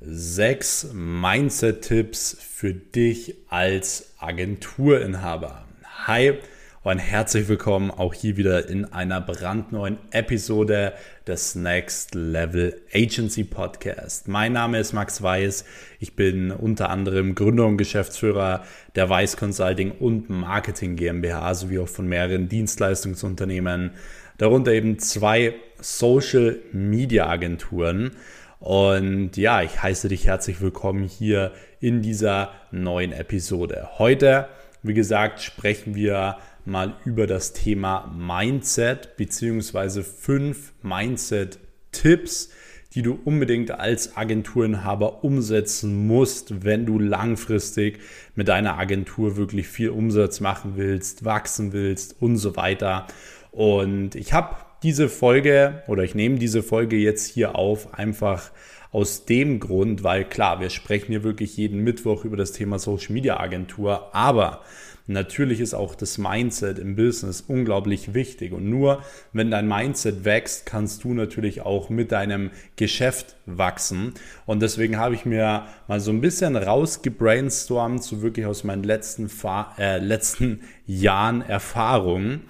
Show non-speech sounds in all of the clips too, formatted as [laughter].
sechs Mindset-Tipps für dich als Agenturinhaber. Hi und herzlich willkommen auch hier wieder in einer brandneuen Episode des Next Level Agency Podcast. Mein Name ist Max Weiß. Ich bin unter anderem Gründer und Geschäftsführer der Weiß Consulting und Marketing GmbH sowie auch von mehreren Dienstleistungsunternehmen, darunter eben zwei Social Media Agenturen. Und ja, ich heiße dich herzlich willkommen hier in dieser neuen Episode. Heute, wie gesagt, sprechen wir mal über das Thema Mindset beziehungsweise fünf Mindset-Tipps, die du unbedingt als Agenturinhaber umsetzen musst, wenn du langfristig mit deiner Agentur wirklich viel Umsatz machen willst, wachsen willst und so weiter. Und ich habe diese Folge oder ich nehme diese Folge jetzt hier auf, einfach aus dem Grund, weil klar, wir sprechen hier wirklich jeden Mittwoch über das Thema Social Media Agentur, aber natürlich ist auch das Mindset im Business unglaublich wichtig und nur wenn dein Mindset wächst, kannst du natürlich auch mit deinem Geschäft wachsen und deswegen habe ich mir mal so ein bisschen rausgebrainstormt, so wirklich aus meinen letzten, Fa äh, letzten Jahren Erfahrungen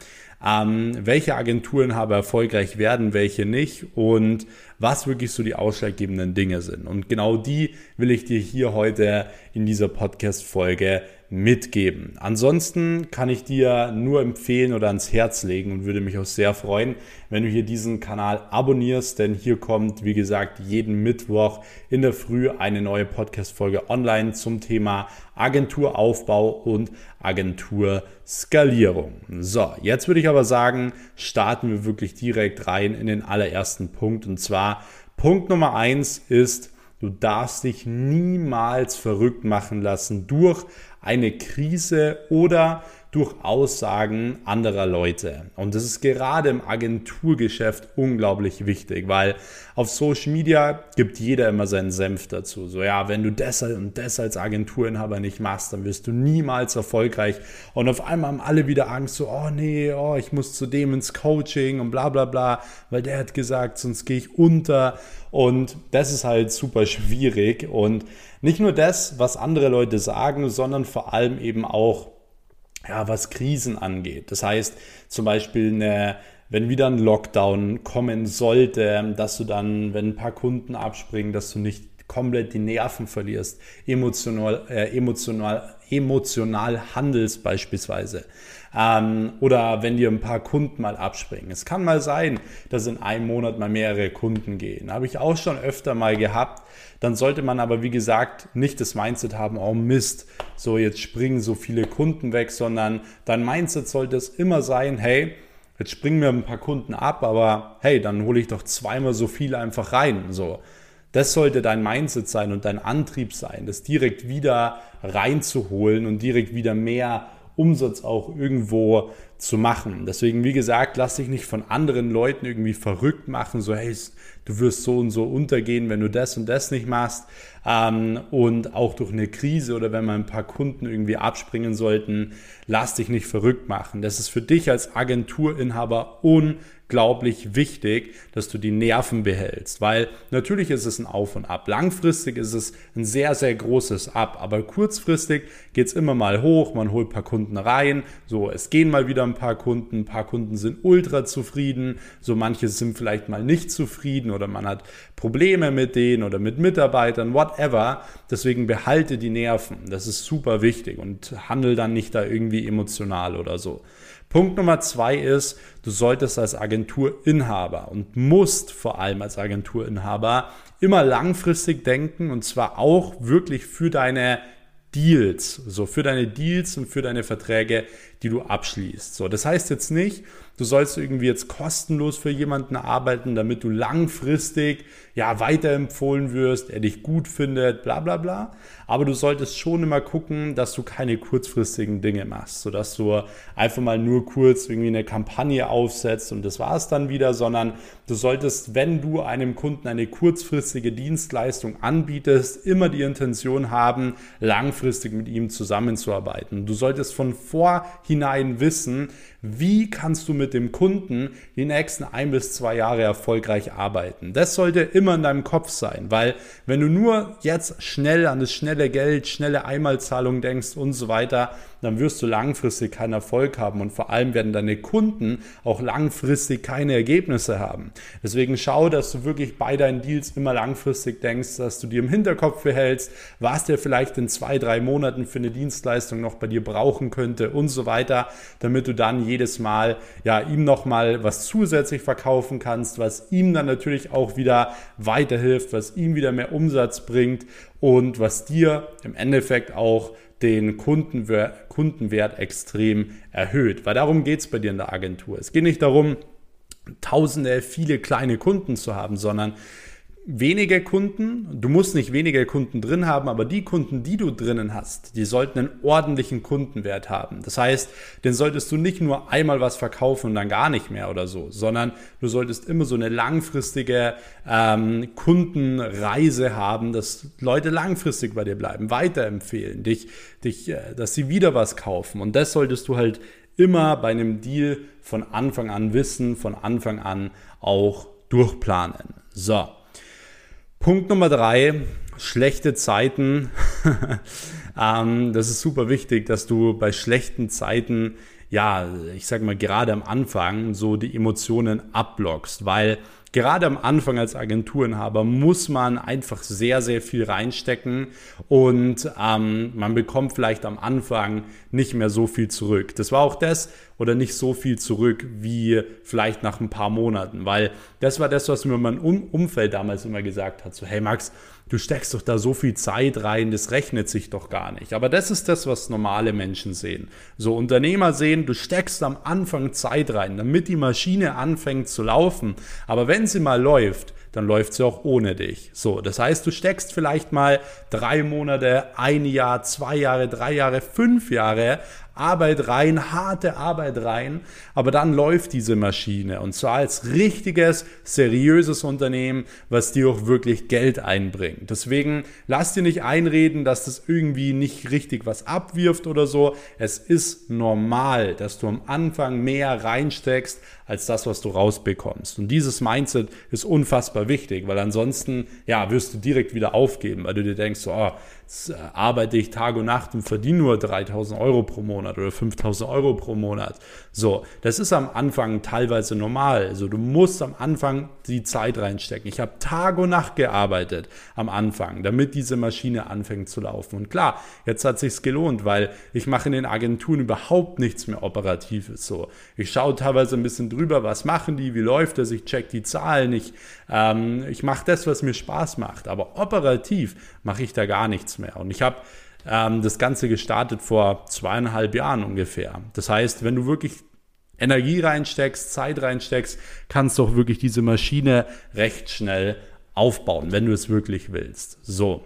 ähm, welche Agenturen haben erfolgreich werden, welche nicht? Und was wirklich so die ausschlaggebenden Dinge sind. Und genau die will ich dir hier heute in dieser Podcast-Folge mitgeben. Ansonsten kann ich dir nur empfehlen oder ans Herz legen und würde mich auch sehr freuen, wenn du hier diesen Kanal abonnierst, denn hier kommt, wie gesagt, jeden Mittwoch in der Früh eine neue Podcast-Folge online zum Thema Agenturaufbau und Agenturskalierung. So, jetzt würde ich aber sagen, starten wir wirklich direkt rein in den allerersten Punkt und zwar Punkt Nummer eins ist, Du darfst dich niemals verrückt machen lassen durch eine Krise oder durch Aussagen anderer Leute. Und das ist gerade im Agenturgeschäft unglaublich wichtig, weil auf Social Media gibt jeder immer seinen Senf dazu. So, ja, wenn du das und das als Agenturinhaber nicht machst, dann wirst du niemals erfolgreich. Und auf einmal haben alle wieder Angst, so, oh nee, oh, ich muss zu dem ins Coaching und bla bla bla, weil der hat gesagt, sonst gehe ich unter. Und das ist halt super schwierig. Und nicht nur das, was andere Leute sagen, sondern vor allem eben auch, ja, was Krisen angeht. Das heißt zum Beispiel eine wenn wieder ein Lockdown kommen sollte, dass du dann, wenn ein paar Kunden abspringen, dass du nicht komplett die Nerven verlierst, emotional, äh, emotional, emotional handelst beispielsweise. Ähm, oder wenn dir ein paar Kunden mal abspringen. Es kann mal sein, dass in einem Monat mal mehrere Kunden gehen. Habe ich auch schon öfter mal gehabt. Dann sollte man aber, wie gesagt, nicht das Mindset haben, oh Mist, so jetzt springen so viele Kunden weg, sondern dein Mindset sollte es immer sein, hey, jetzt springen mir ein paar Kunden ab, aber hey, dann hole ich doch zweimal so viel einfach rein. So. Das sollte dein Mindset sein und dein Antrieb sein, das direkt wieder reinzuholen und direkt wieder mehr Umsatz auch irgendwo zu machen. Deswegen, wie gesagt, lass dich nicht von anderen Leuten irgendwie verrückt machen, so hey, du wirst so und so untergehen, wenn du das und das nicht machst. Ähm, und auch durch eine Krise oder wenn mal ein paar Kunden irgendwie abspringen sollten, lass dich nicht verrückt machen. Das ist für dich als Agenturinhaber un unglaublich wichtig, dass du die Nerven behältst, weil natürlich ist es ein Auf und Ab. Langfristig ist es ein sehr, sehr großes Ab, aber kurzfristig geht es immer mal hoch, man holt ein paar Kunden rein, so, es gehen mal wieder ein paar Kunden, ein paar Kunden sind ultra zufrieden, so manche sind vielleicht mal nicht zufrieden oder man hat Probleme mit denen oder mit Mitarbeitern, whatever. Deswegen behalte die Nerven, das ist super wichtig und handel dann nicht da irgendwie emotional oder so. Punkt Nummer zwei ist, du solltest als Agenturinhaber und musst vor allem als Agenturinhaber immer langfristig denken und zwar auch wirklich für deine Deals, so für deine Deals und für deine Verträge, die du abschließt. So, das heißt jetzt nicht, du sollst irgendwie jetzt kostenlos für jemanden arbeiten, damit du langfristig ja weiterempfohlen wirst, er dich gut findet, bla bla bla. Aber du solltest schon immer gucken, dass du keine kurzfristigen Dinge machst, sodass du einfach mal nur kurz irgendwie eine Kampagne aufsetzt und das war es dann wieder, sondern du solltest, wenn du einem Kunden eine kurzfristige Dienstleistung anbietest, immer die Intention haben, langfristig mit ihm zusammenzuarbeiten. Du solltest von vorhinein wissen, wie kannst du mit dem Kunden die nächsten ein bis zwei Jahre erfolgreich arbeiten. Das sollte immer in deinem Kopf sein, weil wenn du nur jetzt schnell an das schnelle Geld, schnelle Einmalzahlung denkst und so weiter, dann wirst du langfristig keinen Erfolg haben und vor allem werden deine Kunden auch langfristig keine Ergebnisse haben. Deswegen schau, dass du wirklich bei deinen Deals immer langfristig denkst, dass du dir im Hinterkopf behältst, was der vielleicht in zwei, drei Monaten für eine Dienstleistung noch bei dir brauchen könnte und so weiter, damit du dann jedes Mal ja ihm nochmal was zusätzlich verkaufen kannst, was ihm dann natürlich auch wieder weiterhilft, was ihm wieder mehr Umsatz bringt und was dir im Endeffekt auch den Kundenwert, Kundenwert extrem erhöht. Weil darum geht es bei dir in der Agentur. Es geht nicht darum, tausende, viele kleine Kunden zu haben, sondern wenige Kunden, du musst nicht wenige Kunden drin haben, aber die Kunden, die du drinnen hast, die sollten einen ordentlichen Kundenwert haben. Das heißt, den solltest du nicht nur einmal was verkaufen und dann gar nicht mehr oder so, sondern du solltest immer so eine langfristige ähm, Kundenreise haben, dass Leute langfristig bei dir bleiben, weiterempfehlen, dich, dich, äh, dass sie wieder was kaufen. Und das solltest du halt immer bei einem Deal von Anfang an wissen, von Anfang an auch durchplanen. So. Punkt Nummer drei, schlechte Zeiten. [laughs] ähm, das ist super wichtig, dass du bei schlechten Zeiten, ja, ich sag mal, gerade am Anfang so die Emotionen abblockst, weil gerade am Anfang als Agenturinhaber muss man einfach sehr, sehr viel reinstecken und ähm, man bekommt vielleicht am Anfang nicht mehr so viel zurück. Das war auch das oder nicht so viel zurück wie vielleicht nach ein paar Monaten, weil das war das, was mir mein Umfeld damals immer gesagt hat. So, hey Max, du steckst doch da so viel Zeit rein, das rechnet sich doch gar nicht. Aber das ist das, was normale Menschen sehen. So Unternehmer sehen, du steckst am Anfang Zeit rein, damit die Maschine anfängt zu laufen. Aber wenn sie mal läuft, dann läuft sie auch ohne dich. So, das heißt, du steckst vielleicht mal drei Monate, ein Jahr, zwei Jahre, drei Jahre, fünf Jahre Arbeit rein, harte Arbeit rein, aber dann läuft diese Maschine und zwar als richtiges, seriöses Unternehmen, was dir auch wirklich Geld einbringt. Deswegen lass dir nicht einreden, dass das irgendwie nicht richtig was abwirft oder so. Es ist normal, dass du am Anfang mehr reinsteckst als das, was du rausbekommst. Und dieses Mindset ist unfassbar wichtig, weil ansonsten, ja, wirst du direkt wieder aufgeben, weil du dir denkst, oh, jetzt arbeite ich Tag und Nacht und verdiene nur 3000 Euro pro Monat oder 5000 Euro pro Monat. So, das ist am Anfang teilweise normal. Also du musst am Anfang die Zeit reinstecken. Ich habe Tag und Nacht gearbeitet am Anfang, damit diese Maschine anfängt zu laufen. Und klar, jetzt hat sich's gelohnt, weil ich mache in den Agenturen überhaupt nichts mehr Operatives. So, ich schaue teilweise ein bisschen drüber, was machen die, wie läuft das, ich check die Zahlen, ich, ähm, ich mache das, was mir Spaß macht. Aber operativ mache ich da gar nichts mehr. Und ich habe ähm, das Ganze gestartet vor zweieinhalb Jahren ungefähr. Das heißt, wenn du wirklich Energie reinsteckst, Zeit reinsteckst, kannst du auch wirklich diese Maschine recht schnell aufbauen, wenn du es wirklich willst. So.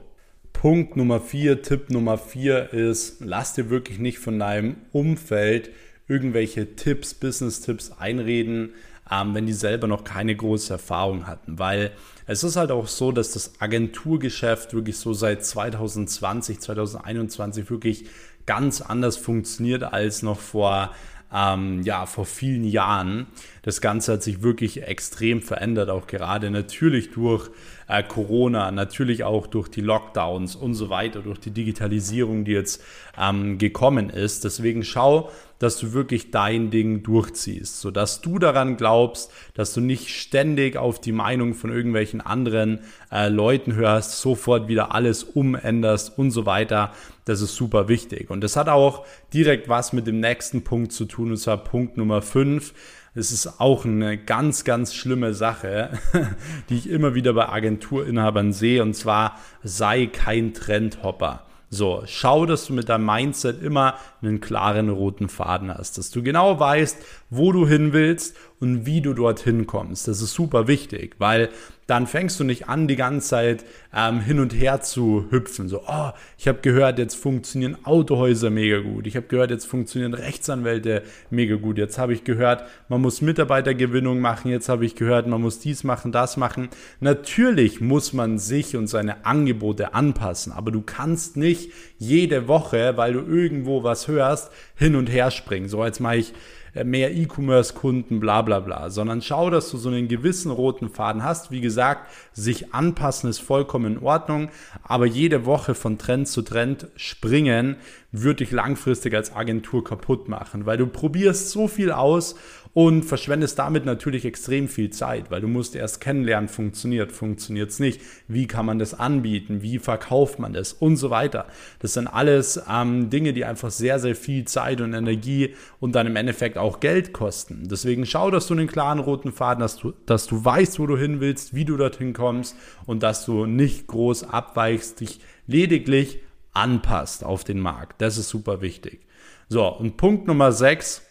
Punkt Nummer vier, Tipp Nummer vier ist, lass dir wirklich nicht von deinem Umfeld irgendwelche Tipps, Business-Tipps einreden, ähm, wenn die selber noch keine große Erfahrung hatten. Weil es ist halt auch so, dass das Agenturgeschäft wirklich so seit 2020, 2021 wirklich ganz anders funktioniert als noch vor ähm, ja, vor vielen Jahren. Das Ganze hat sich wirklich extrem verändert, auch gerade natürlich durch äh, Corona, natürlich auch durch die Lockdowns und so weiter, durch die Digitalisierung, die jetzt ähm, gekommen ist. Deswegen schau, dass du wirklich dein Ding durchziehst, sodass du daran glaubst, dass du nicht ständig auf die Meinung von irgendwelchen anderen äh, Leuten hörst, sofort wieder alles umänderst und so weiter. Das ist super wichtig. Und das hat auch direkt was mit dem nächsten Punkt zu tun, und zwar Punkt Nummer 5. Es ist auch eine ganz, ganz schlimme Sache, [laughs] die ich immer wieder bei Agenturinhabern sehe, und zwar sei kein Trendhopper. So, schau, dass du mit deinem Mindset immer einen klaren roten Faden hast, dass du genau weißt, wo du hin willst und wie du dorthin kommst. Das ist super wichtig, weil dann fängst du nicht an, die ganze Zeit ähm, hin und her zu hüpfen. So, oh, ich habe gehört, jetzt funktionieren Autohäuser mega gut. Ich habe gehört, jetzt funktionieren Rechtsanwälte mega gut. Jetzt habe ich gehört, man muss Mitarbeitergewinnung machen. Jetzt habe ich gehört, man muss dies machen, das machen. Natürlich muss man sich und seine Angebote anpassen, aber du kannst nicht jede Woche, weil du irgendwo was hörst, hin und her springen. So, jetzt mache ich mehr E-Commerce-Kunden, bla bla bla, sondern schau, dass du so einen gewissen roten Faden hast. Wie gesagt, sich anpassen ist vollkommen in Ordnung, aber jede Woche von Trend zu Trend springen würde dich langfristig als Agentur kaputt machen, weil du probierst so viel aus und verschwendest damit natürlich extrem viel Zeit, weil du musst erst kennenlernen, funktioniert, funktioniert es nicht, wie kann man das anbieten, wie verkauft man das und so weiter. Das sind alles ähm, Dinge, die einfach sehr, sehr viel Zeit und Energie und dann im Endeffekt auch Geld kosten. Deswegen schau, dass du einen klaren roten Faden hast, dass du, dass du weißt, wo du hin willst, wie du dorthin kommst und dass du nicht groß abweichst, dich lediglich anpasst auf den Markt. Das ist super wichtig. So, und Punkt Nummer 6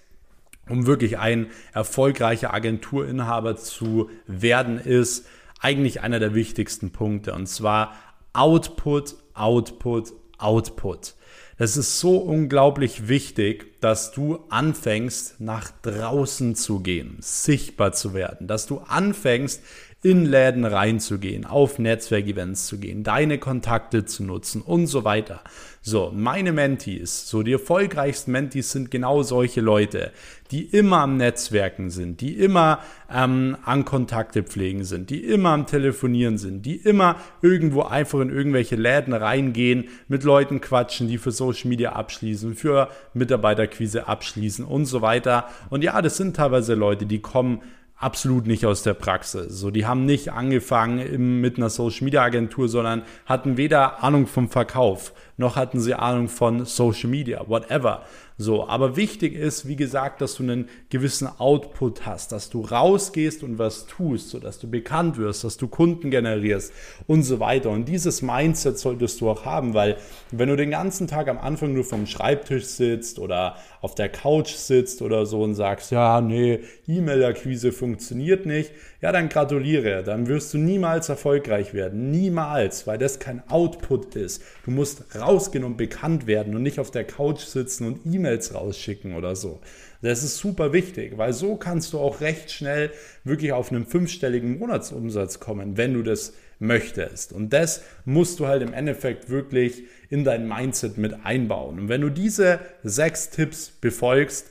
um wirklich ein erfolgreicher Agenturinhaber zu werden, ist eigentlich einer der wichtigsten Punkte. Und zwar Output, Output, Output. Es ist so unglaublich wichtig, dass du anfängst, nach draußen zu gehen, sichtbar zu werden, dass du anfängst, in Läden reinzugehen, auf Netzwerkevents zu gehen, deine Kontakte zu nutzen und so weiter. So, meine Mentees, so die erfolgreichsten Mentees sind genau solche Leute, die immer am Netzwerken sind, die immer ähm, an Kontakte pflegen sind, die immer am Telefonieren sind, die immer irgendwo einfach in irgendwelche Läden reingehen, mit Leuten quatschen, die für Social Media abschließen, für Mitarbeiterquise abschließen und so weiter. Und ja, das sind teilweise Leute, die kommen absolut nicht aus der Praxis. So, die haben nicht angefangen im, mit einer Social Media Agentur, sondern hatten weder Ahnung vom Verkauf, noch hatten sie Ahnung von Social Media, whatever. So, aber wichtig ist, wie gesagt, dass du einen gewissen Output hast, dass du rausgehst und was tust, so dass du bekannt wirst, dass du Kunden generierst und so weiter. Und dieses Mindset solltest du auch haben, weil wenn du den ganzen Tag am Anfang nur vom Schreibtisch sitzt oder auf der Couch sitzt oder so und sagst, ja, nee, E-Mail-Akquise funktioniert nicht, ja, dann gratuliere, dann wirst du niemals erfolgreich werden, niemals, weil das kein Output ist. Du musst rausgehen und bekannt werden und nicht auf der Couch sitzen und E-Mails rausschicken oder so. Das ist super wichtig, weil so kannst du auch recht schnell wirklich auf einen fünfstelligen Monatsumsatz kommen, wenn du das möchtest. Und das musst du halt im Endeffekt wirklich in dein Mindset mit einbauen. Und wenn du diese sechs Tipps befolgst,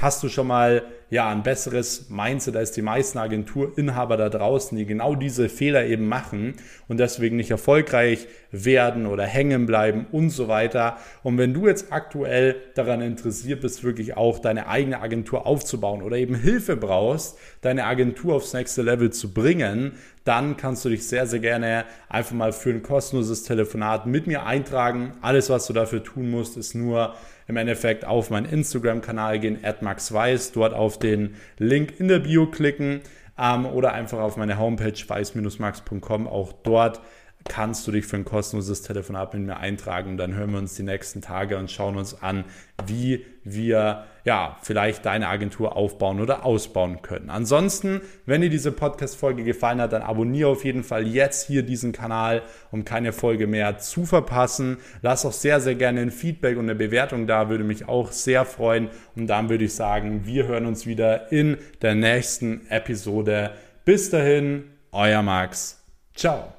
hast du schon mal ja ein besseres Mindset als die meisten Agenturinhaber da draußen, die genau diese Fehler eben machen und deswegen nicht erfolgreich werden oder hängen bleiben und so weiter. Und wenn du jetzt aktuell daran interessiert bist, wirklich auch deine eigene Agentur aufzubauen oder eben Hilfe brauchst, deine Agentur aufs nächste Level zu bringen, dann kannst du dich sehr, sehr gerne einfach mal für ein kostenloses Telefonat mit mir eintragen. Alles, was du dafür tun musst, ist nur im Endeffekt auf meinen Instagram-Kanal gehen, @maxweiss, dort auf den Link in der Bio klicken ähm, oder einfach auf meine Homepage weiß-max.com. Auch dort kannst du dich für ein kostenloses Telefonat mit mir eintragen. Dann hören wir uns die nächsten Tage und schauen uns an, wie wir ja vielleicht deine Agentur aufbauen oder ausbauen können. Ansonsten, wenn dir diese Podcast-Folge gefallen hat, dann abonniere auf jeden Fall jetzt hier diesen Kanal, um keine Folge mehr zu verpassen. Lass auch sehr, sehr gerne ein Feedback und eine Bewertung da, würde mich auch sehr freuen. Und dann würde ich sagen, wir hören uns wieder in der nächsten Episode. Bis dahin, euer Max. Ciao.